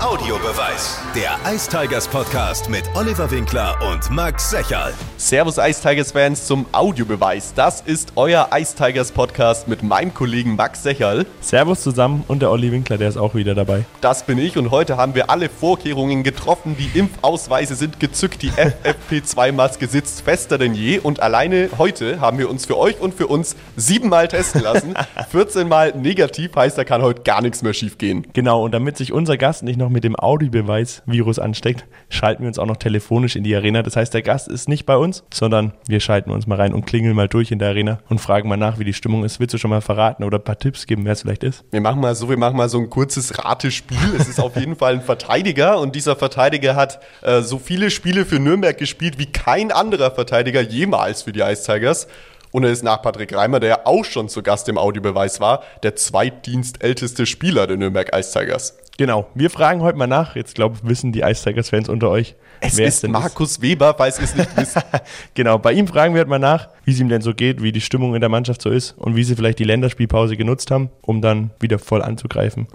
Audiobeweis. Der Ice Tigers Podcast mit Oliver Winkler und Max Secherl. Servus Ice Tigers Fans zum Audiobeweis. Das ist euer Ice Tigers Podcast mit meinem Kollegen Max Secherl. Servus zusammen und der Olli Winkler, der ist auch wieder dabei. Das bin ich und heute haben wir alle Vorkehrungen getroffen. Die Impfausweise sind gezückt, die FFP2-Maske sitzt fester denn je und alleine heute haben wir uns für euch und für uns siebenmal testen lassen. 14 Mal negativ heißt, da kann heute gar nichts mehr schief gehen. Genau, und damit sich unser Gast nicht noch mit dem Audiobeweis-Virus ansteckt, schalten wir uns auch noch telefonisch in die Arena. Das heißt, der Gast ist nicht bei uns, sondern wir schalten uns mal rein und klingeln mal durch in der Arena und fragen mal nach, wie die Stimmung ist. Willst du schon mal verraten oder ein paar Tipps geben, wer es vielleicht ist? Wir machen mal so, wir machen mal so ein kurzes Ratespiel. Es ist auf jeden Fall ein Verteidiger und dieser Verteidiger hat äh, so viele Spiele für Nürnberg gespielt wie kein anderer Verteidiger jemals für die Ice Tigers. Und er ist nach Patrick Reimer, der ja auch schon zu Gast im Audiobeweis war, der zweitdienstälteste Spieler der Nürnberg Ice Tigers. Genau, wir fragen heute mal nach. Jetzt glaube ich, wissen die Ice Tigers-Fans unter euch. Es wer ist Markus ist. Weber, falls ihr es nicht wisst. genau, bei ihm fragen wir heute mal nach, wie es ihm denn so geht, wie die Stimmung in der Mannschaft so ist und wie sie vielleicht die Länderspielpause genutzt haben, um dann wieder voll anzugreifen.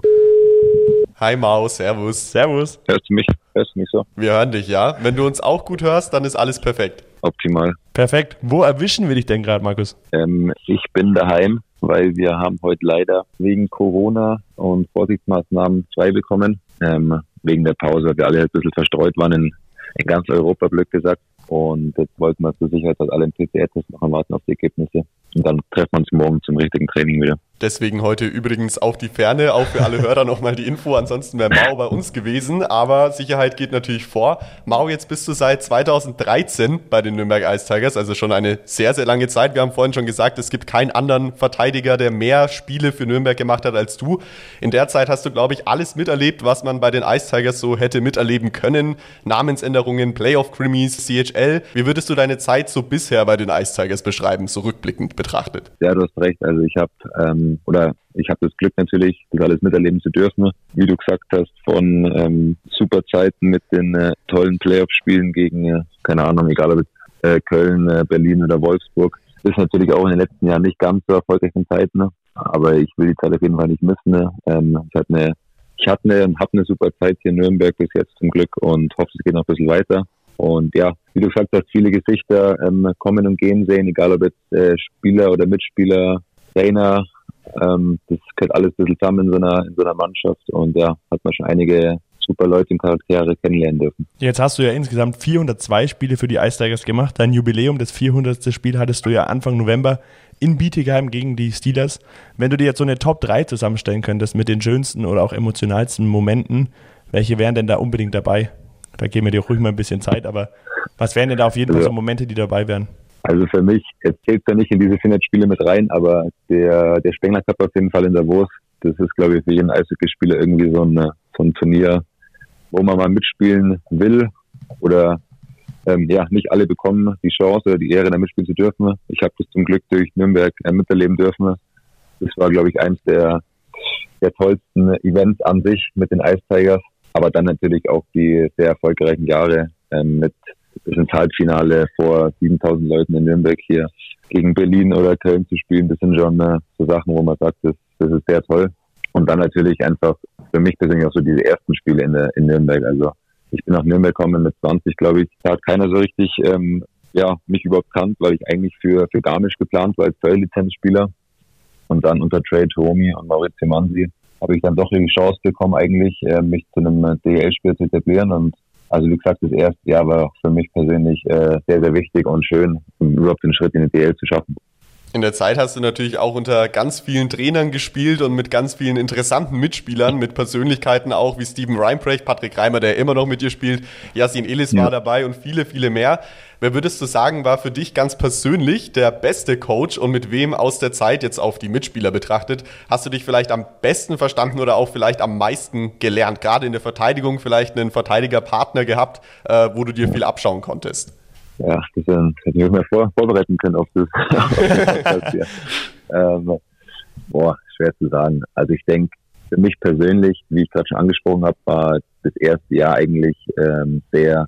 Hi Mau, servus. Servus. Hörst du mich? Hörst du mich so? Wir hören dich, ja. Wenn du uns auch gut hörst, dann ist alles perfekt. Optimal. Perfekt. Wo erwischen wir dich denn gerade, Markus? Ähm, ich bin daheim, weil wir haben heute leider wegen Corona und Vorsichtsmaßnahmen frei bekommen. Ähm, wegen der Pause, weil wir alle ein bisschen verstreut waren in, in ganz Europa, blöd gesagt. Und jetzt wollten wir zur Sicherheit dass alle einen PCR-Test machen, warten auf die Ergebnisse. Und dann treffen wir uns morgen zum richtigen Training wieder. Deswegen heute übrigens auf die Ferne, auch für alle Hörer nochmal die Info. Ansonsten wäre Mao bei uns gewesen, aber Sicherheit geht natürlich vor. Mao, jetzt bist du seit 2013 bei den Nürnberg Ice Tigers, also schon eine sehr, sehr lange Zeit. Wir haben vorhin schon gesagt, es gibt keinen anderen Verteidiger, der mehr Spiele für Nürnberg gemacht hat als du. In der Zeit hast du, glaube ich, alles miterlebt, was man bei den Ice Tigers so hätte miterleben können. Namensänderungen, Playoff-Krimis, CHL. Wie würdest du deine Zeit so bisher bei den Ice Tigers beschreiben, so rückblickend betrachtet? Ja, du hast recht. Also ich habe ähm oder ich habe das Glück natürlich, das alles miterleben zu dürfen. Wie du gesagt hast, von ähm, super Zeiten mit den äh, tollen Playoff-Spielen gegen, äh, keine Ahnung, egal ob es äh, Köln, äh, Berlin oder Wolfsburg. ist natürlich auch in den letzten Jahren nicht ganz so erfolgreichen Zeiten, ne? aber ich will die Zeit auf jeden Fall nicht missen. Ne? Ähm, ich hatte eine, ich hatte eine habe eine super Zeit hier in Nürnberg bis jetzt zum Glück und hoffe, es geht noch ein bisschen weiter. Und ja, wie du gesagt hast, viele Gesichter ähm, kommen und gehen sehen, egal ob jetzt äh, Spieler oder Mitspieler, Trainer, ähm, das gehört alles ein bisschen zusammen in so, einer, in so einer Mannschaft und ja, hat man schon einige super Leute und Charaktere kennenlernen dürfen. Jetzt hast du ja insgesamt 402 Spiele für die Ice Tigers gemacht. Dein Jubiläum, das 400. Spiel, hattest du ja Anfang November in Bietigheim gegen die Steelers. Wenn du dir jetzt so eine Top 3 zusammenstellen könntest mit den schönsten oder auch emotionalsten Momenten, welche wären denn da unbedingt dabei? Da geben wir dir ruhig mal ein bisschen Zeit, aber was wären denn da auf jeden Fall so Momente, die dabei wären? Also für mich, es zählt ja nicht in diese 400 Spiele mit rein, aber der, der Spengler Cup auf jeden Fall in Wurst, das ist, glaube ich, für jeden Eishockeyspieler irgendwie so ein, so ein Turnier, wo man mal mitspielen will oder ähm, ja, nicht alle bekommen die Chance oder die Ehre, da mitspielen zu dürfen. Ich habe das zum Glück durch Nürnberg äh, miterleben dürfen. Das war, glaube ich, eins der, der tollsten Events an sich mit den Ice Tigers, aber dann natürlich auch die sehr erfolgreichen Jahre ähm, mit bis ins Halbfinale vor 7000 Leuten in Nürnberg hier gegen Berlin oder Köln zu spielen, das sind schon äh, so Sachen, wo man sagt, das, das ist sehr toll. Und dann natürlich einfach für mich persönlich auch so diese ersten Spiele in, der, in Nürnberg. Also ich bin nach Nürnberg gekommen mit 20, glaube ich. Da hat keiner so richtig ähm, ja, mich überhaupt kannt, weil ich eigentlich für, für Garmisch geplant war als Zoll-Lizenzspieler. Und dann unter Trade Homi und Maurizio Mansi habe ich dann doch die Chance bekommen, eigentlich äh, mich zu einem DL-Spiel zu etablieren. Und also wie gesagt, das erste Jahr war für mich persönlich äh, sehr, sehr wichtig und schön, überhaupt den Schritt in die DL zu schaffen. In der Zeit hast du natürlich auch unter ganz vielen Trainern gespielt und mit ganz vielen interessanten Mitspielern, mit Persönlichkeiten auch wie Steven Reinprecht, Patrick Reimer, der immer noch mit dir spielt, Yasin Elis ja. war dabei und viele, viele mehr. Wer würdest du sagen, war für dich ganz persönlich der beste Coach und mit wem aus der Zeit jetzt auf die Mitspieler betrachtet, hast du dich vielleicht am besten verstanden oder auch vielleicht am meisten gelernt? Gerade in der Verteidigung vielleicht einen Verteidigerpartner gehabt, äh, wo du dir viel abschauen konntest? Ja, das hätte ich mir vor, vorbereiten können auf das. auf das. Ähm, boah, schwer zu sagen. Also ich denke, für mich persönlich, wie ich gerade schon angesprochen habe, war das erste Jahr eigentlich ähm, sehr,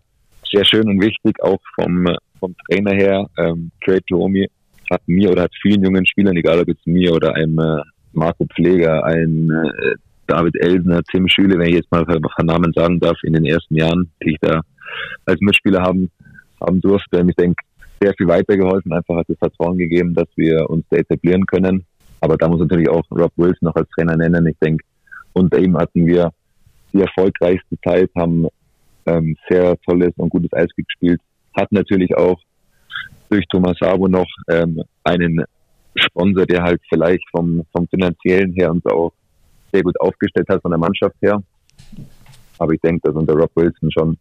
sehr schön und wichtig, auch vom, vom Trainer her. Ähm, Trade Jerome hat mir oder hat vielen jungen Spielern, egal ob jetzt mir oder einem äh, Marco Pfleger, ein äh, David Elsner, Tim Schüle, wenn ich jetzt mal paar Namen sagen darf, in den ersten Jahren, die ich da als Mitspieler haben, haben durfte. Ich denke, sehr viel weitergeholfen, einfach hat das Vertrauen gegeben, dass wir uns da etablieren können. Aber da muss natürlich auch Rob Wilson noch als Trainer nennen. Ich denke, unter ihm hatten wir die erfolgreichste Zeit, haben ähm, sehr tolles und gutes Eishockey gespielt. Hat natürlich auch durch Thomas Sabo noch ähm, einen Sponsor, der halt vielleicht vom, vom finanziellen her uns auch sehr gut aufgestellt hat von der Mannschaft her. Aber ich denke, dass unter Rob Wilson schon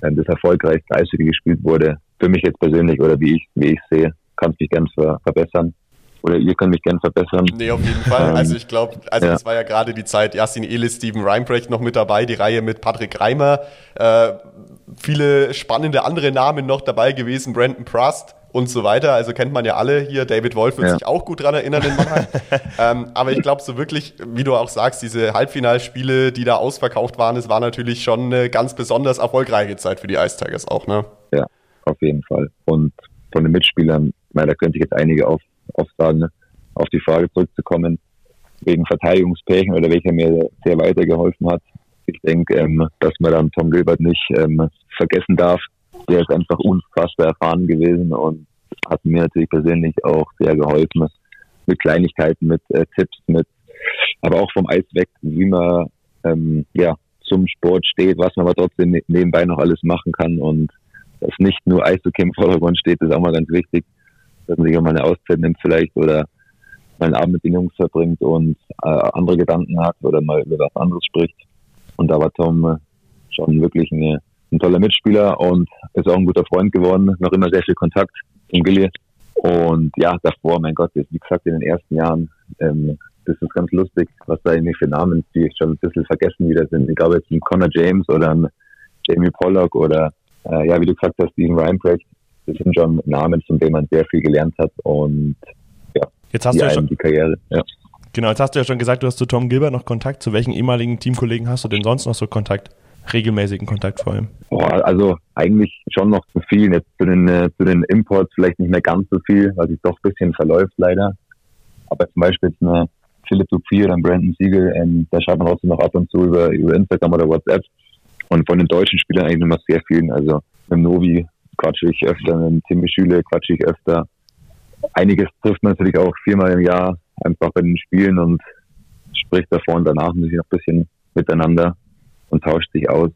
das erfolgreichste Eishockey gespielt wurde. Für mich jetzt persönlich oder wie ich, wie ich sehe, kann es mich ganz ver verbessern oder ihr könnt mich gerne verbessern. Nee, auf jeden Fall. Ähm, also ich glaube, also ja. das war ja gerade die Zeit, Yasin Elis, Steven Reinbrecht noch mit dabei, die Reihe mit Patrick Reimer, äh, viele spannende andere Namen noch dabei gewesen, Brandon Prust und so weiter. Also kennt man ja alle hier. David Wolf wird ja. sich auch gut dran erinnern in Mannheim. ähm, aber ich glaube so wirklich, wie du auch sagst, diese Halbfinalspiele, die da ausverkauft waren, es war natürlich schon eine ganz besonders erfolgreiche Zeit für die Ice Tigers auch, ne? Ja, auf jeden Fall. Und von den Mitspielern, meine, da könnte ich jetzt einige auf, aufsagen, ne? auf die Frage zurückzukommen, wegen Verteidigungspärchen oder welcher mir sehr weitergeholfen hat. Ich denke, ähm, dass man dann Tom Gilbert nicht ähm, vergessen darf. Der ist einfach unfassbar erfahren gewesen und hat mir natürlich persönlich auch sehr geholfen mit Kleinigkeiten, mit äh, Tipps, mit aber auch vom Eis weg, wie man ähm, ja zum Sport steht, was man aber trotzdem ne-, nebenbei noch alles machen kann und dass nicht nur Eishockey im Vordergrund steht, ist auch mal ganz wichtig dass man sich auch mal eine Auszeit nimmt vielleicht oder mal einen Abend mit den Jungs verbringt und äh, andere Gedanken hat oder mal über was anderes spricht. Und da war Tom äh, schon wirklich eine, ein toller Mitspieler und ist auch ein guter Freund geworden, noch immer sehr viel Kontakt zum Gilly. Und ja, davor, mein Gott, wie gesagt, in den ersten Jahren, ähm, das ist ganz lustig, was da irgendwie für Namen, die ich schon ein bisschen vergessen wieder sind. Ich glaube jetzt ein Connor James oder ein Jamie Pollock oder äh, ja, wie du gesagt hast, Steven Reinbrecht das sind schon Namen, von denen man sehr viel gelernt hat und ja, jetzt hast die, du ja schon, die Karriere. Ja. Genau, jetzt hast du ja schon gesagt, du hast zu Tom Gilbert noch Kontakt. Zu welchen ehemaligen Teamkollegen hast du denn sonst noch so Kontakt? Regelmäßigen Kontakt vor allem? Boah, also eigentlich schon noch zu viel. Jetzt zu den, äh, zu den Imports vielleicht nicht mehr ganz so viel, weil sich doch ein bisschen verläuft leider. Aber zum Beispiel jetzt eine Philipp Dupuy oder Brandon Siegel, ähm, da schreibt man trotzdem noch ab und zu über, über Instagram oder WhatsApp. Und von den deutschen Spielern eigentlich immer sehr vielen. Also mit Novi quatsche ich öfter, mit Timmy Schüle quatsche ich öfter. Einiges trifft man natürlich auch viermal im Jahr, einfach bei den Spielen und spricht davor und danach natürlich noch ein bisschen miteinander und tauscht sich aus.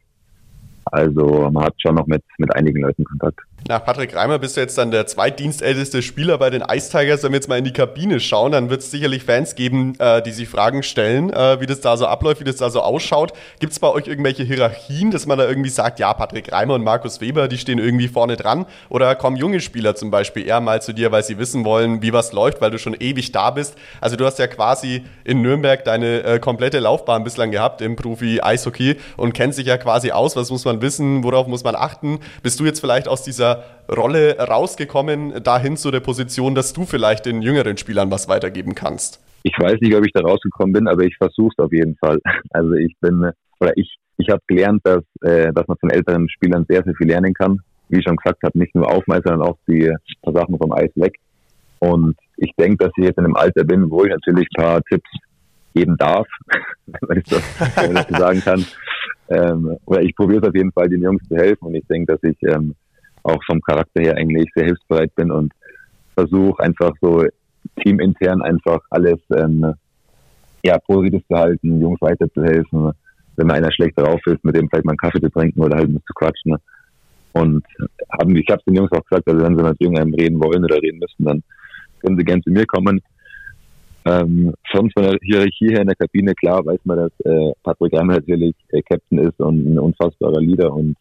Also man hat schon noch mit, mit einigen Leuten Kontakt. Nach Patrick Reimer bist du jetzt dann der zweitdienstälteste Spieler bei den Ice Tigers. Wenn wir jetzt mal in die Kabine schauen, dann wird es sicherlich Fans geben, äh, die sich Fragen stellen, äh, wie das da so abläuft, wie das da so ausschaut. Gibt es bei euch irgendwelche Hierarchien, dass man da irgendwie sagt, ja, Patrick Reimer und Markus Weber, die stehen irgendwie vorne dran? Oder kommen junge Spieler zum Beispiel eher mal zu dir, weil sie wissen wollen, wie was läuft, weil du schon ewig da bist? Also du hast ja quasi in Nürnberg deine äh, komplette Laufbahn bislang gehabt im Profi-Eishockey und kennst dich ja quasi aus. Was muss man wissen? Worauf muss man achten? Bist du jetzt vielleicht aus dieser Rolle rausgekommen, dahin zu der Position, dass du vielleicht den jüngeren Spielern was weitergeben kannst? Ich weiß nicht, ob ich da rausgekommen bin, aber ich versuche es auf jeden Fall. Also ich bin, oder ich, ich habe gelernt, dass, äh, dass man von älteren Spielern sehr, sehr viel lernen kann. Wie ich schon gesagt habe, nicht nur auf sondern auch die paar Sachen vom Eis weg. Und ich denke, dass ich jetzt in einem Alter bin, wo ich natürlich ein paar Tipps geben darf, wenn ich das, wenn ich das sagen kann. Ähm, oder ich probiere es auf jeden Fall, den Jungs zu helfen. Und ich denke, dass ich ähm, auch vom Charakter her eigentlich sehr hilfsbereit bin und versuche einfach so teamintern einfach alles ähm, ja, positiv zu halten, Jungs weiterzuhelfen. Wenn mal einer schlecht drauf ist, mit dem vielleicht mal einen Kaffee zu trinken oder halt mit zu quatschen. Und haben, ich habe den Jungs auch gesagt, also wenn sie mit irgendeinem reden wollen oder reden müssen, dann können sie gerne zu mir kommen. Ähm, sonst von der Hierarchie her in der Kabine, klar weiß man, dass äh, Patrick Reimer natürlich äh, Captain ist und ein unfassbarer Leader und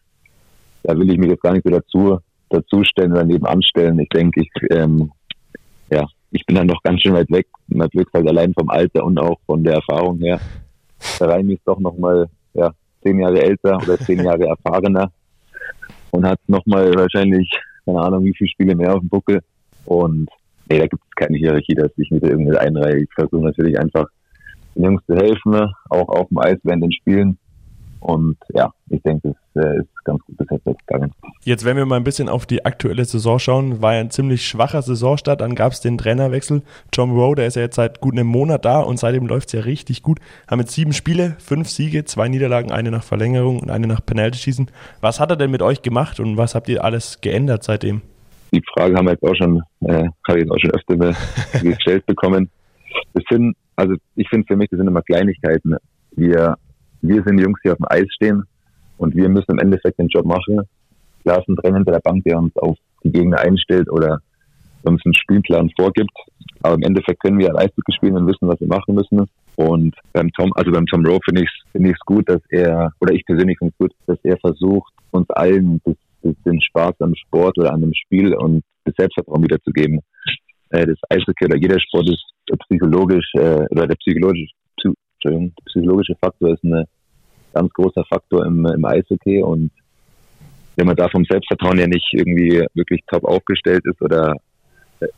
da will ich mich jetzt gar nicht so dazu, dazu stellen oder nebenan stellen. Ich denke, ich, ähm, ja, ich bin dann noch ganz schön weit weg. Man Glück halt allein vom Alter und auch von der Erfahrung her. Der Reimi ist doch nochmal, ja, zehn Jahre älter oder zehn Jahre erfahrener und hat nochmal wahrscheinlich, keine Ahnung, wie viele Spiele mehr auf dem Buckel. Und nee, da gibt es keine Hierarchie, dass ich mit irgendwie einreihe. Ich versuche natürlich einfach den Jungs zu helfen, auch auf dem Eis während den Spielen Und ja, ich denke, das äh, ist ganz gut bis jetzt gegangen. Jetzt, wenn wir mal ein bisschen auf die aktuelle Saison schauen, war ja ein ziemlich schwacher Saisonstart. Dann gab es den Trainerwechsel. John Rowe, der ist ja jetzt seit gut einem Monat da und seitdem läuft es ja richtig gut. Haben jetzt sieben Spiele, fünf Siege, zwei Niederlagen, eine nach Verlängerung und eine nach Penalty-Schießen. Was hat er denn mit euch gemacht und was habt ihr alles geändert seitdem? Die Frage haben wir jetzt auch schon, äh, habe ich jetzt auch schon öfter gestellt bekommen. Das sind, also ich finde für mich, das sind immer Kleinigkeiten. Wir wir sind die Jungs, die auf dem Eis stehen und wir müssen im Endeffekt den Job machen. Klar ist ein Trainer hinter der Bank, der uns auf die Gegner einstellt oder uns einen Spielplan vorgibt. Aber im Endeffekt können wir Eishockey spielen und wissen, was wir machen müssen. Und beim Tom, also beim Tom Rowe finde ich es find gut, dass er, oder ich persönlich finde es gut, dass er versucht, uns allen das, das, den Spaß am Sport oder an dem Spiel und das Selbstvertrauen wiederzugeben. Äh, das Eishockey oder jeder Sport ist psychologisch, äh, oder der psychologische, Entschuldigung, psychologische Faktor ist ein ganz großer Faktor im, im Eishockey und wenn man da vom Selbstvertrauen ja nicht irgendwie wirklich top aufgestellt ist oder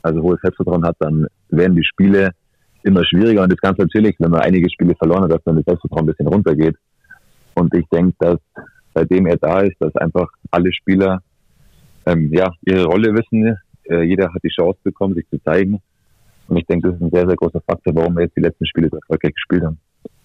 also hohes Selbstvertrauen hat, dann werden die Spiele immer schwieriger und das ganz natürlich, wenn man einige Spiele verloren hat, dass dann das Selbstvertrauen ein bisschen runtergeht. Und ich denke, dass seitdem er da ist, dass einfach alle Spieler ähm, ja ihre Rolle wissen, äh, jeder hat die Chance bekommen, sich zu zeigen. Und ich denke, das ist ein sehr, sehr großer Faktor, warum wir jetzt die letzten Spiele so erfolgreich gespielt haben.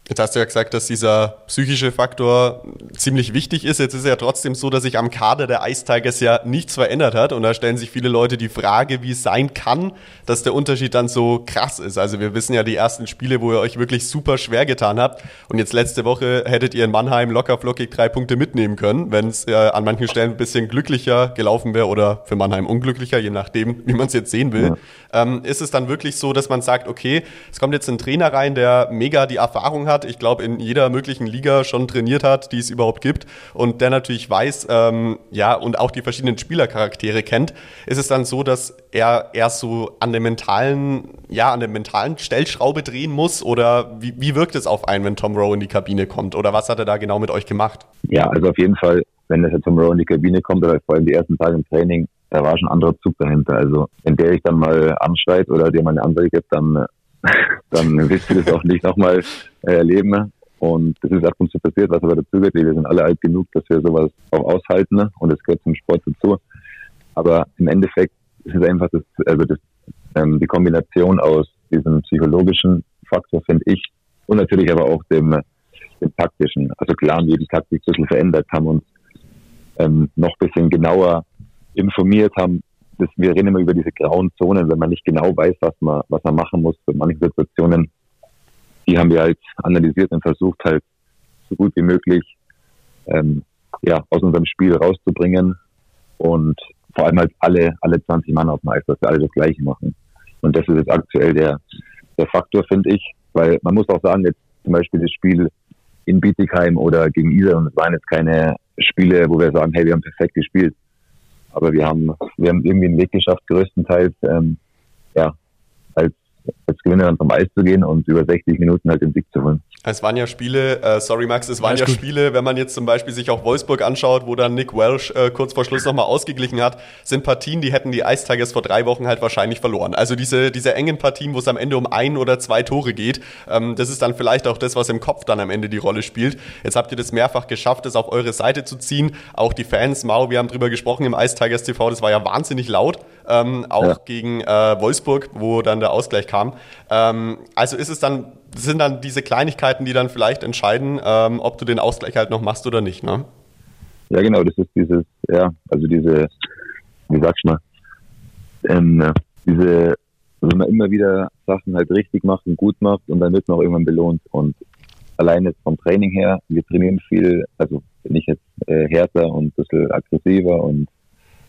Jetzt hast du ja gesagt, dass dieser psychische Faktor ziemlich wichtig ist. Jetzt ist es ja trotzdem so, dass sich am Kader der Ice Tigers ja nichts verändert hat. Und da stellen sich viele Leute die Frage, wie es sein kann, dass der Unterschied dann so krass ist. Also wir wissen ja die ersten Spiele, wo ihr euch wirklich super schwer getan habt. Und jetzt letzte Woche hättet ihr in Mannheim locker flockig drei Punkte mitnehmen können, wenn es äh, an manchen Stellen ein bisschen glücklicher gelaufen wäre oder für Mannheim unglücklicher, je nachdem, wie man es jetzt sehen will. Ja. Ähm, ist es dann wirklich so, dass man sagt, okay, es kommt jetzt ein Trainer rein, der mega die Erfahrung hat, hat, ich glaube, in jeder möglichen Liga schon trainiert hat, die es überhaupt gibt und der natürlich weiß, ähm, ja, und auch die verschiedenen Spielercharaktere kennt, ist es dann so, dass er erst so an der mentalen, ja, an der mentalen Stellschraube drehen muss oder wie, wie wirkt es auf einen, wenn Tom Rowe in die Kabine kommt oder was hat er da genau mit euch gemacht? Ja, also auf jeden Fall, wenn der Tom Rowe in die Kabine kommt oder vor allem die ersten Tage im Training, da war schon ein anderer Zug dahinter. Also wenn der ich dann mal anschreit oder dir mal eine Ansage gibt, dann dann willst du das auch nicht nochmal äh, erleben. Und das ist ab und zu passiert, was aber dazu gehört. Wir sind alle alt genug, dass wir sowas auch aushalten und es gehört zum Sport dazu. Aber im Endeffekt ist es einfach das, also das, ähm, die Kombination aus diesem psychologischen Faktor, finde ich, und natürlich aber auch dem, dem taktischen. Also klar haben wir die Taktik ein bisschen verändert, haben uns ähm, noch ein bisschen genauer informiert, haben das, wir reden immer über diese grauen Zonen, wenn man nicht genau weiß, was man, was man machen muss für manche Situationen. Die haben wir halt analysiert und versucht halt so gut wie möglich ähm, ja, aus unserem Spiel rauszubringen und vor allem halt alle, alle 20 Mann auf dem Eis, dass wir alle das Gleiche machen. Und das ist jetzt aktuell der, der Faktor, finde ich, weil man muss auch sagen, jetzt zum Beispiel das Spiel in Bietigheim oder gegen Isar, und es waren jetzt keine Spiele, wo wir sagen, hey, wir haben perfekt gespielt. Aber wir haben, wir haben irgendwie einen Weg geschafft, größtenteils ähm, ja, als als Gewinner dann vom Eis zu gehen und über 60 Minuten halt den Sieg zu holen. Es waren ja Spiele, äh, sorry Max, es waren ja, ja Spiele, wenn man jetzt zum Beispiel sich auch Wolfsburg anschaut, wo dann Nick Welsh äh, kurz vor Schluss nochmal ausgeglichen hat, sind Partien, die hätten die Ice Tigers vor drei Wochen halt wahrscheinlich verloren. Also diese, diese engen Partien, wo es am Ende um ein oder zwei Tore geht, ähm, das ist dann vielleicht auch das, was im Kopf dann am Ende die Rolle spielt. Jetzt habt ihr das mehrfach geschafft, das auf eure Seite zu ziehen. Auch die Fans, Mau, wir haben drüber gesprochen im Ice Tigers TV, das war ja wahnsinnig laut, ähm, auch ja. gegen äh, Wolfsburg, wo dann der Ausgleich kam. Ähm, also ist es dann sind dann diese Kleinigkeiten, die dann vielleicht entscheiden, ähm, ob du den Ausgleich halt noch machst oder nicht, ne? Ja, genau, das ist dieses, ja, also diese, wie sagst du mal, ähm, diese, wenn man immer wieder Sachen halt richtig macht und gut macht und dann wird man auch irgendwann belohnt. Und alleine vom Training her, wir trainieren viel, also bin ich jetzt äh, härter und ein bisschen aggressiver und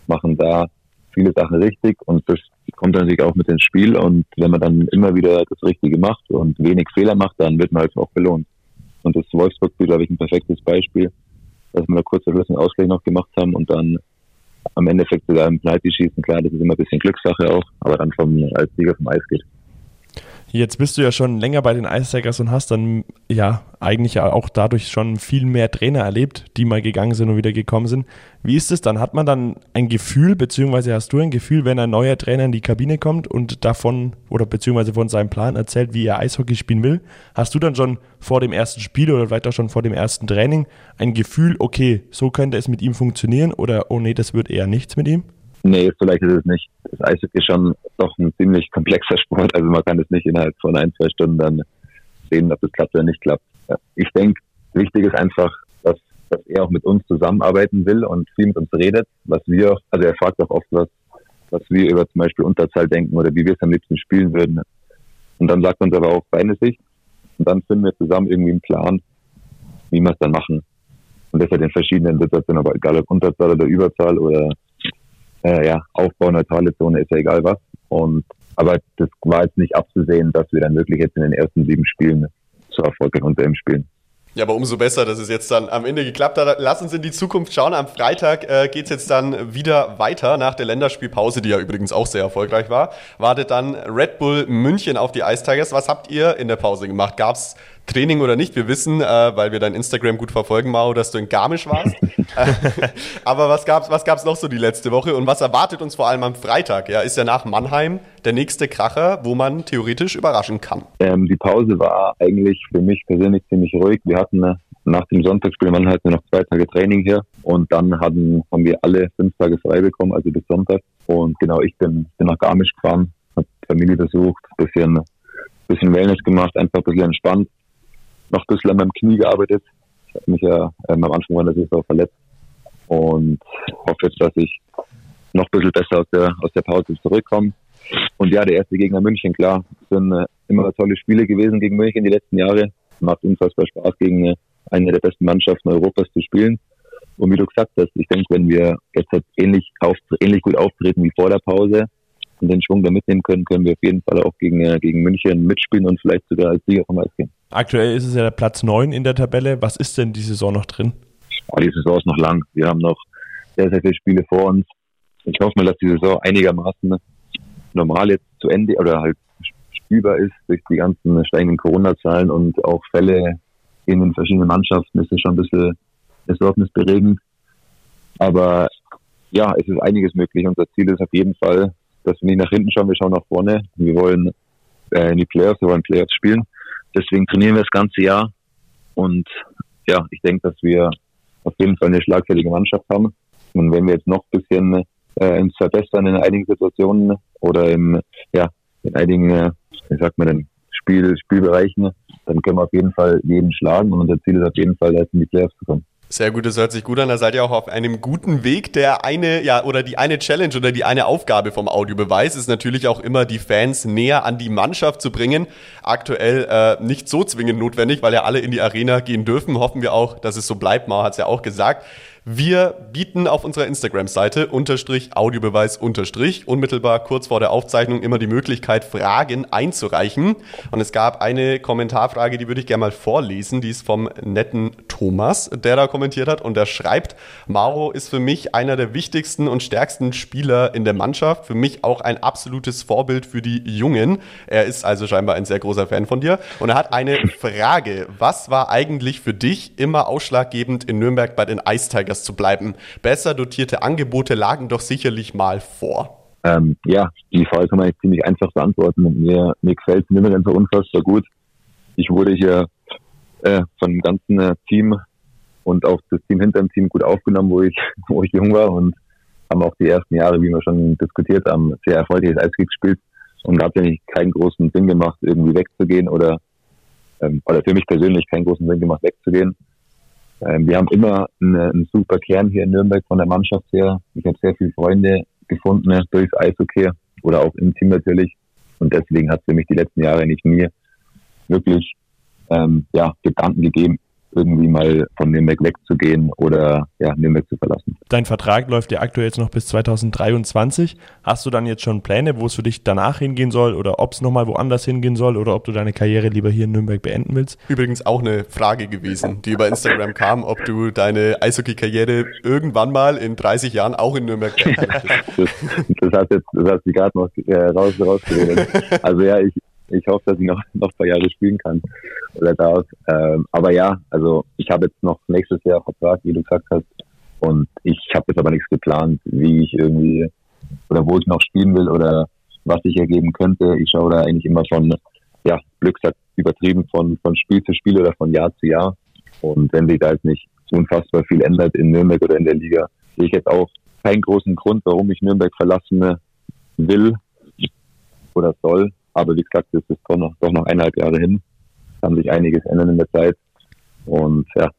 machen da viele Sachen richtig und das kommt dann natürlich auch mit ins Spiel und wenn man dann immer wieder das Richtige macht und wenig Fehler macht, dann wird man halt auch belohnt. Und das Wolfsburg-Spiel, glaube ich, ein perfektes Beispiel, dass wir da kurz einen Ausgleich noch gemacht haben und dann am Endeffekt sogar im Penalty schießen. Klar, das ist immer ein bisschen Glückssache auch, aber dann vom, als Sieger vom Eis geht. Jetzt bist du ja schon länger bei den Ice und hast dann ja eigentlich auch dadurch schon viel mehr Trainer erlebt, die mal gegangen sind und wieder gekommen sind. Wie ist es dann? Hat man dann ein Gefühl, beziehungsweise hast du ein Gefühl, wenn ein neuer Trainer in die Kabine kommt und davon oder beziehungsweise von seinem Plan erzählt, wie er Eishockey spielen will? Hast du dann schon vor dem ersten Spiel oder vielleicht auch schon vor dem ersten Training ein Gefühl, okay, so könnte es mit ihm funktionieren oder oh nee, das wird eher nichts mit ihm? Nee, vielleicht ist es nicht. Das Eishockey ist schon doch ein ziemlich komplexer Sport. Also man kann es nicht innerhalb von ein, zwei Stunden dann sehen, ob es klappt oder nicht klappt. Ich denke, wichtig ist einfach, dass, dass er auch mit uns zusammenarbeiten will und viel mit uns redet, was wir, also er fragt auch oft was, was wir über zum Beispiel Unterzahl denken oder wie wir es am liebsten spielen würden. Und dann sagt uns aber auch seine Sicht. Und dann finden wir zusammen irgendwie einen Plan, wie wir es dann machen. Und das hat in verschiedenen Situationen, aber egal ob Unterzahl oder Überzahl oder äh, ja, Aufbau, neutrale Zone, ist ja egal was. Und aber das war jetzt nicht abzusehen, dass wir dann wirklich jetzt in den ersten sieben Spielen so erfolgreich unter ihm spielen. Ja, aber umso besser, dass es jetzt dann am Ende geklappt hat. Lass uns in die Zukunft schauen. Am Freitag äh, geht es jetzt dann wieder weiter nach der Länderspielpause, die ja übrigens auch sehr erfolgreich war. Wartet dann Red Bull München auf die Ice. Was habt ihr in der Pause gemacht? Gab es Training oder nicht? Wir wissen, äh, weil wir dein Instagram gut verfolgen, Mao, dass du in Garmisch warst. aber was gab's, was gab's noch so die letzte Woche und was erwartet uns vor allem am Freitag? Ja, ist ja nach Mannheim der nächste Kracher, wo man theoretisch überraschen kann. Ähm, die Pause war eigentlich für mich persönlich ziemlich ruhig. Wir hatten äh, nach dem Sonntagsspiel in Mannheim noch zwei Tage Training hier und dann hatten, haben wir alle fünf Tage frei bekommen, also bis Sonntag. Und genau, ich bin, bin nach Garmisch gefahren, habe Familie besucht, bisschen, bisschen Wellness gemacht, einfach ein bisschen entspannt, noch ein bisschen an meinem Knie gearbeitet. Ich habe mich ja ähm, am Anfang meiner Saison verletzt und hoffe jetzt, dass ich noch ein bisschen besser aus der, aus der Pause zurückkomme. Und ja, der erste Gegner München, klar, sind äh, immer tolle Spiele gewesen gegen München die letzten Jahre. Macht unfassbar Spaß, gegen äh, eine der besten Mannschaften Europas zu spielen. Und wie du gesagt hast, ich denke, wenn wir jetzt halt ähnlich, auf, ähnlich gut auftreten wie vor der Pause und den Schwung da mitnehmen können, können wir auf jeden Fall auch gegen, äh, gegen München mitspielen und vielleicht sogar als Sieger vom Eis gehen. Aktuell ist es ja der Platz 9 in der Tabelle. Was ist denn die Saison noch drin? Oh, die Saison ist noch lang. Wir haben noch sehr, sehr viele Spiele vor uns. Ich hoffe mal, dass die Saison einigermaßen normal jetzt zu Ende oder halt spielbar ist durch die ganzen steigenden Corona-Zahlen und auch Fälle in den verschiedenen Mannschaften ist es schon ein bisschen besorgnisberegend. Aber ja, es ist einiges möglich. Unser Ziel ist auf jeden Fall, dass wir nicht nach hinten schauen, wir schauen nach vorne. Wir wollen äh, in die Playoffs, wir wollen Playoffs spielen. Deswegen trainieren wir das ganze Jahr. Und ja, ich denke, dass wir auf jeden Fall eine schlagfertige Mannschaft haben. Und wenn wir jetzt noch ein bisschen äh, uns verbessern in einigen Situationen oder im, ja, in einigen, äh, wie sagt man denn, Spiel, Spielbereichen, dann können wir auf jeden Fall jeden schlagen und unser Ziel ist auf jeden Fall, erst in die Playoffs zu kommen. Sehr gut, das hört sich gut an. Da seid ihr auch auf einem guten Weg. Der eine, ja, oder die eine Challenge oder die eine Aufgabe vom Audiobeweis ist natürlich auch immer, die Fans näher an die Mannschaft zu bringen. Aktuell äh, nicht so zwingend notwendig, weil ja alle in die Arena gehen dürfen. Hoffen wir auch, dass es so bleibt. Mao hat es ja auch gesagt. Wir bieten auf unserer Instagram-Seite unterstrich Audiobeweis unterstrich unmittelbar kurz vor der Aufzeichnung immer die Möglichkeit, Fragen einzureichen. Und es gab eine Kommentarfrage, die würde ich gerne mal vorlesen. Die ist vom netten Thomas, der da kommentiert hat. Und der schreibt, Mauro ist für mich einer der wichtigsten und stärksten Spieler in der Mannschaft. Für mich auch ein absolutes Vorbild für die Jungen. Er ist also scheinbar ein sehr großer Fan von dir. Und er hat eine Frage. Was war eigentlich für dich immer ausschlaggebend in Nürnberg bei den Ice? Tigers zu bleiben. Besser dotierte Angebote lagen doch sicherlich mal vor. Ähm, ja, die Frage kann man eigentlich ziemlich einfach beantworten. Mir, mir gefällt Nürnberg einfach unfassbar gut. Ich wurde hier äh, von dem ganzen äh, Team und auch das Team hinter dem Team gut aufgenommen, wo ich, wo ich jung war und haben auch die ersten Jahre, wie wir schon diskutiert haben, sehr erfolgreiches Eishockey gespielt und hat eigentlich keinen großen Sinn gemacht, irgendwie wegzugehen oder ähm, oder für mich persönlich keinen großen Sinn gemacht, wegzugehen. Ähm, wir haben immer eine, einen super Kern hier in Nürnberg von der Mannschaft her. Ich habe sehr viele Freunde gefunden ne, durchs Eishockey oder auch im Team natürlich. Und deswegen hat es für mich die letzten Jahre nicht mir wirklich ähm, ja, Gedanken gegeben, irgendwie mal von Nürnberg wegzugehen oder ja, Nürnberg zu verlassen. Dein Vertrag läuft ja aktuell jetzt noch bis 2023. Hast du dann jetzt schon Pläne, wo es für dich danach hingehen soll oder ob es nochmal woanders hingehen soll oder ob du deine Karriere lieber hier in Nürnberg beenden willst? Übrigens auch eine Frage gewesen, die über Instagram kam, ob du deine Eishockey-Karriere irgendwann mal in 30 Jahren auch in Nürnberg beenden möchtest. das, das hast jetzt, das hast du gerade noch äh, raus, rausgeredet. Also ja, ich, Ich hoffe, dass ich noch, noch ein paar Jahre spielen kann oder darf. Ähm, aber ja, also ich habe jetzt noch nächstes Jahr Vertrag, wie du gesagt hast. Und ich habe jetzt aber nichts geplant, wie ich irgendwie oder wo ich noch spielen will oder was sich ergeben könnte. Ich schaue da eigentlich immer von, ja, Glück sagt übertrieben von, von Spiel zu Spiel oder von Jahr zu Jahr. Und wenn sich da jetzt nicht unfassbar viel ändert in Nürnberg oder in der Liga, sehe ich jetzt auch keinen großen Grund, warum ich Nürnberg verlassen will oder soll. Aber wie gesagt, es ist doch noch, doch noch eineinhalb Jahre hin. Kann sich einiges ändern in der Zeit. Und ja,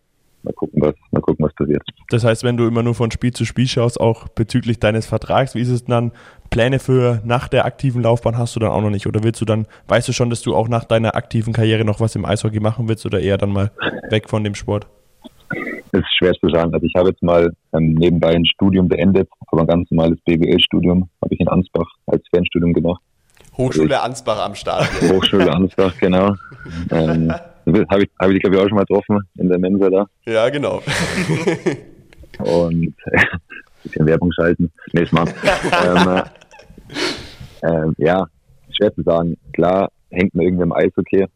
mal gucken, was, mal gucken, was passiert. Das heißt, wenn du immer nur von Spiel zu Spiel schaust, auch bezüglich deines Vertrags, wie ist es dann? Pläne für nach der aktiven Laufbahn hast du dann auch noch nicht? Oder willst du dann, weißt du schon, dass du auch nach deiner aktiven Karriere noch was im Eishockey machen willst oder eher dann mal weg von dem Sport? Das ist schwer zu sagen. Also ich habe jetzt mal ähm, nebenbei ein Studium beendet, aber ein ganz normales BWL-Studium habe ich in Ansbach als Fernstudium gemacht. Hochschule Ansbach am Start. Hochschule Ansbach, genau. Ähm, habe ich, hab ich, glaube ich, auch schon mal getroffen in der Mensa da. Ja, genau. Und äh, bisschen Werbung schalten. Nee, Mal. ähm, äh, äh, ja, schwer zu sagen. Klar, hängt man irgendwie im Eishockey,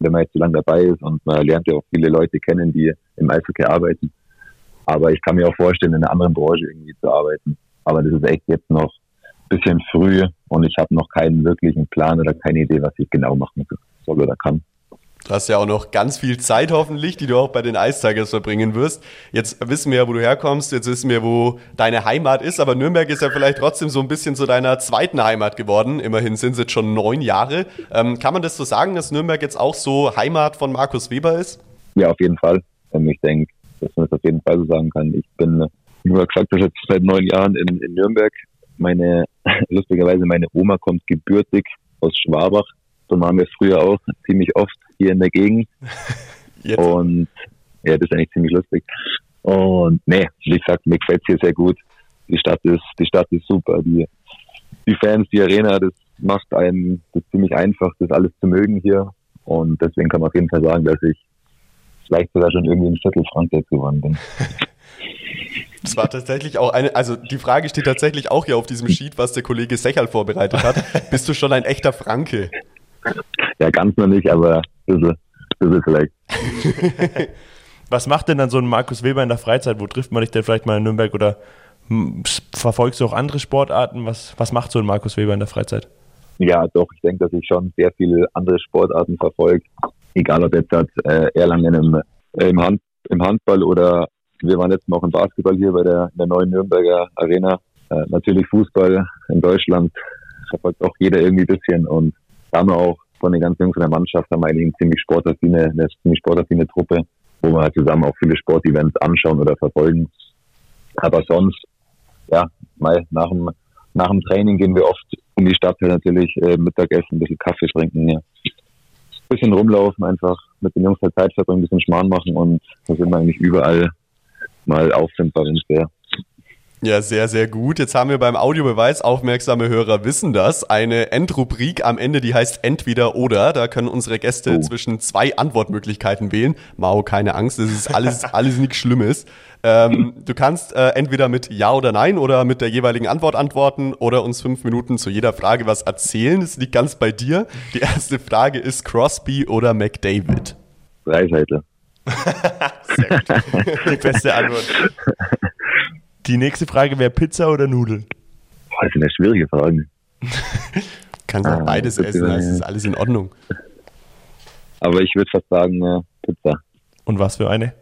wenn man jetzt so lange dabei ist und man lernt ja auch viele Leute kennen, die im Eishockey arbeiten. Aber ich kann mir auch vorstellen, in einer anderen Branche irgendwie zu arbeiten. Aber das ist echt jetzt noch bisschen früh und ich habe noch keinen wirklichen Plan oder keine Idee, was ich genau machen soll oder kann. Du hast ja auch noch ganz viel Zeit hoffentlich, die du auch bei den Ice Tigers verbringen wirst. Jetzt wissen wir ja, wo du herkommst, jetzt wissen wir, wo deine Heimat ist, aber Nürnberg ist ja vielleicht trotzdem so ein bisschen zu deiner zweiten Heimat geworden. Immerhin sind es jetzt schon neun Jahre. Ähm, kann man das so sagen, dass Nürnberg jetzt auch so Heimat von Markus Weber ist? Ja, auf jeden Fall. Ich denke, dass man das auf jeden Fall so sagen kann. Ich bin, wie gesagt jetzt seit neun Jahren in, in Nürnberg. Meine, lustigerweise, meine Oma kommt gebürtig aus Schwabach. So waren wir früher auch ziemlich oft hier in der Gegend. Jetzt. Und ja, das ist eigentlich ziemlich lustig. Und nee, wie gesagt, mir gefällt es hier sehr gut. Die Stadt ist, die Stadt ist super. Die, die Fans, die Arena, das macht einem das ziemlich einfach, das alles zu mögen hier. Und deswegen kann man auf jeden Fall sagen, dass ich vielleicht sogar schon irgendwie ein Viertel Frankreich geworden bin. Das war tatsächlich auch eine, also die Frage steht tatsächlich auch hier auf diesem Sheet, was der Kollege Sechal vorbereitet hat. Bist du schon ein echter Franke? Ja, ganz noch nicht, aber bisschen, bisschen vielleicht. Was macht denn dann so ein Markus Weber in der Freizeit? Wo trifft man dich denn vielleicht mal in Nürnberg oder verfolgst du auch andere Sportarten? Was, was macht so ein Markus Weber in der Freizeit? Ja, doch, ich denke, dass ich schon sehr viele andere Sportarten verfolge. Egal ob jetzt äh, Erlangen im, äh, im, Hand, im Handball oder wir waren jetzt noch im Basketball hier bei der, der neuen Nürnberger Arena. Äh, natürlich Fußball in Deutschland verfolgt auch jeder irgendwie ein bisschen und da haben wir auch von den ganzen Jungs in der Mannschaft haben wir eigentlich eine ziemlich sportaffine, eine ziemlich sportaffine Truppe, wo wir halt zusammen auch viele Sportevents anschauen oder verfolgen. Aber sonst, ja, mal nach dem, nach dem Training gehen wir oft um die Stadt natürlich äh, Mittagessen, ein bisschen Kaffee trinken, ja. Ein bisschen rumlaufen, einfach mit den Jungs halt Zeit verbringen, ein bisschen Schmarrn machen und da sind wir eigentlich überall mal auffindbar, wenn es wäre. Ja, sehr, sehr gut. Jetzt haben wir beim Audiobeweis, aufmerksame Hörer wissen das, eine Endrubrik am Ende, die heißt Entweder oder. Da können unsere Gäste oh. zwischen zwei Antwortmöglichkeiten wählen. Mao, keine Angst, das ist alles, alles nichts Schlimmes. Ähm, du kannst äh, entweder mit Ja oder Nein oder mit der jeweiligen Antwort antworten oder uns fünf Minuten zu jeder Frage was erzählen. Das liegt ganz bei dir. Die erste Frage ist Crosby oder McDavid? Dreiseitel. Sehr gut. Die beste Antwort. Die nächste Frage wäre Pizza oder Nudeln? Boah, das sind ja schwierige Fragen. Kannst auch ah, beides essen, das ist alles in Ordnung. Aber ich würde fast sagen äh, Pizza. Und was für eine?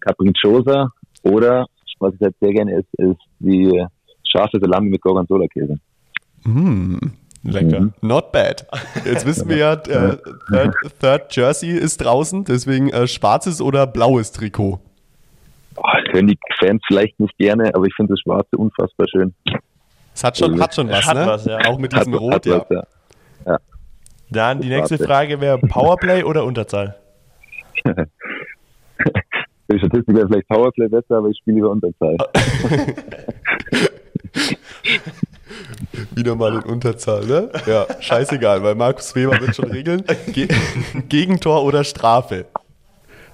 Capricciosa oder, was ich halt sehr gerne esse, ist die scharfe Salami mit Gorgonzola-Käse. Mm, lecker. Mhm. Not bad. Jetzt wissen wir ja, äh, Third, Third, Jersey ist draußen, deswegen äh, schwarzes oder blaues Trikot. Oh, das hören die Fans vielleicht nicht gerne, aber ich finde das Schwarze unfassbar schön. Es hat schon, also, hat schon was, hat ne? Was, ja. Auch mit diesem hat, Rot, hat ja. Was, ja. ja. Dann die nächste Frage wäre Powerplay oder Unterzahl? Die Statistik wäre vielleicht Powerplay besser, aber ich spiele lieber Unterzahl. Wieder mal in Unterzahl, ne? Ja, scheißegal, weil Markus Weber wird schon regeln. Ge Gegentor oder Strafe?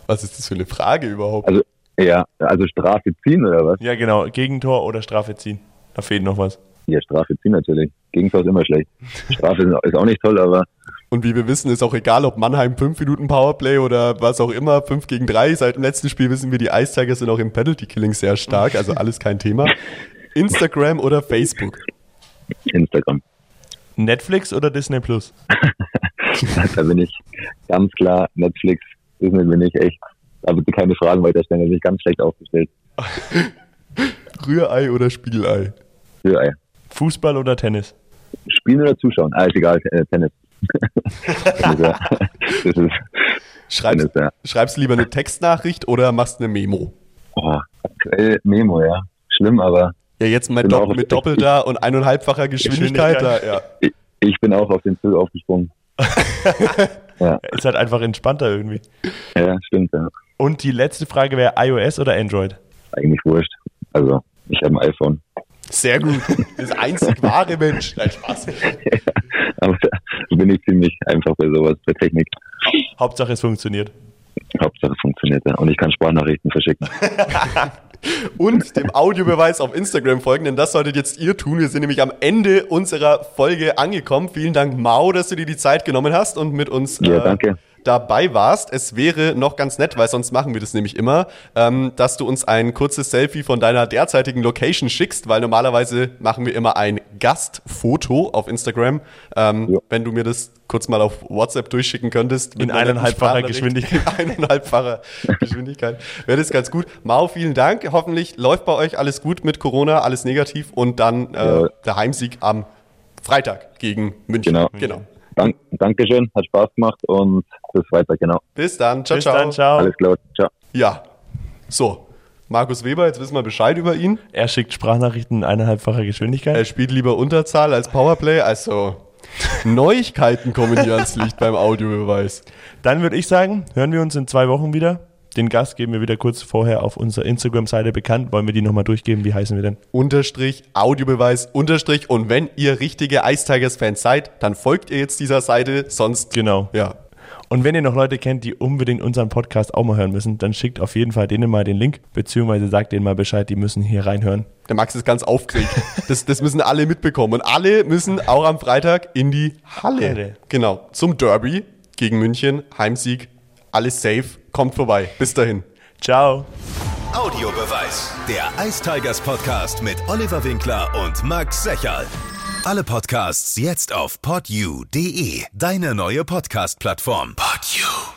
Was ist das für eine Frage überhaupt? Also, ja, also Strafe ziehen oder was? Ja, genau. Gegentor oder Strafe ziehen. Da fehlt noch was. Ja, Strafe ziehen natürlich. Gegentor ist immer schlecht. Strafe ist, ist auch nicht toll, aber Und wie wir wissen, ist auch egal, ob Mannheim 5 Minuten Powerplay oder was auch immer, 5 gegen 3. Seit dem letzten Spiel wissen wir, die Ice Tigers sind auch im Penalty Killing sehr stark, also alles kein Thema. Instagram oder Facebook? Instagram. Netflix oder Disney Plus? da bin ich ganz klar Netflix, Disney bin ich echt, da bitte keine Fragen weiterstellen, da bin ich ganz schlecht aufgestellt. Rührei oder Spiegelei? Für Ei. Fußball oder Tennis? Spielen oder zuschauen? Ah, ist egal, äh, Tennis. das ist, ja, das ist Schreibst, Tennis, ja. schreibst du lieber eine Textnachricht oder machst eine Memo? Oh, aktuell Memo, ja. Schlimm, aber Ja, jetzt mit, Genau, dopp mit doppelter und eineinhalbfacher Geschwindigkeit. Da, ja. ich, ich bin auch auf den Zug aufgesprungen. ja, Ist halt einfach entspannter irgendwie. ja, stimmt, ja. Und die letzte Frage wäre iOS oder Android? Eigentlich wurscht. Also, ich habe ein iPhone. Sehr gut. Das einzig wahre Mensch. Nein, Spaß. aber da bin ich ziemlich einfach bei sowas, bei Technik. Hauptsache es funktioniert. Hauptsache funktioniert ja. Und ich kann Sprachnachrichten verschicken. Und dem Audiobeweis auf Instagram folgen, denn das solltet jetzt ihr tun. Wir sind nämlich am Ende unserer Folge angekommen. Vielen Dank, Mau, dass du dir die Zeit genommen hast und mit uns Ja, äh, danke. Dabei warst. Es wäre noch ganz nett, weil sonst machen wir das nämlich immer, ähm, dass du uns ein kurzes Selfie von deiner derzeitigen Location schickst, weil normalerweise machen wir immer ein Gastfoto auf Instagram. Ähm, Ja. Wenn du mir das kurz mal auf WhatsApp durchschicken könntest. In eineinhalbfacher. Geschwindigkeit. In eineinhalbfacher Geschwindigkeit. Wäre das ganz gut. Mau, vielen Dank. Hoffentlich läuft bei euch alles gut mit Corona, alles negativ und dann äh, Ja. der Heimsieg am Freitag gegen München. Genau. genau. Dank, Dankeschön, hat Spaß gemacht und bis weiter, genau. Bis dann. Ciao, Bis ciao. dann, ciao. Alles klar, ciao. Ja. So. Markus Weber, jetzt wissen wir Bescheid über ihn. Er schickt Sprachnachrichten in eineinhalbfacher Geschwindigkeit. Er spielt lieber Unterzahl als Powerplay. Also Neuigkeiten kommen hier ans Licht beim Audiobeweis. Dann würde ich sagen, hören wir uns in zwei Wochen wieder. Den Gast geben wir wieder kurz vorher auf unserer Instagram-Seite bekannt. Wollen wir die nochmal durchgeben? Wie heißen wir denn? Unterstrich, Audiobeweis, Unterstrich. Und wenn ihr richtige Ice Tigers-Fans seid, dann folgt ihr jetzt dieser Seite. Sonst, Genau. ja. Und wenn ihr noch Leute kennt, die unbedingt unseren Podcast auch mal hören müssen, dann schickt auf jeden Fall denen mal den Link, beziehungsweise sagt denen mal Bescheid, die müssen hier reinhören. Der Max ist ganz aufgeregt. Das, das müssen alle mitbekommen. Und alle müssen auch am Freitag in die Halle. Halle. Genau. Zum Derby gegen München. Heimsieg. Alles safe. Kommt vorbei. Bis dahin. Ciao. Audiobeweis. Der Ice Tigers Podcast mit Oliver Winkler und Max Secherl. Alle Podcasts jetzt auf podyou.de, deine neue Podcast-Plattform. Podyou.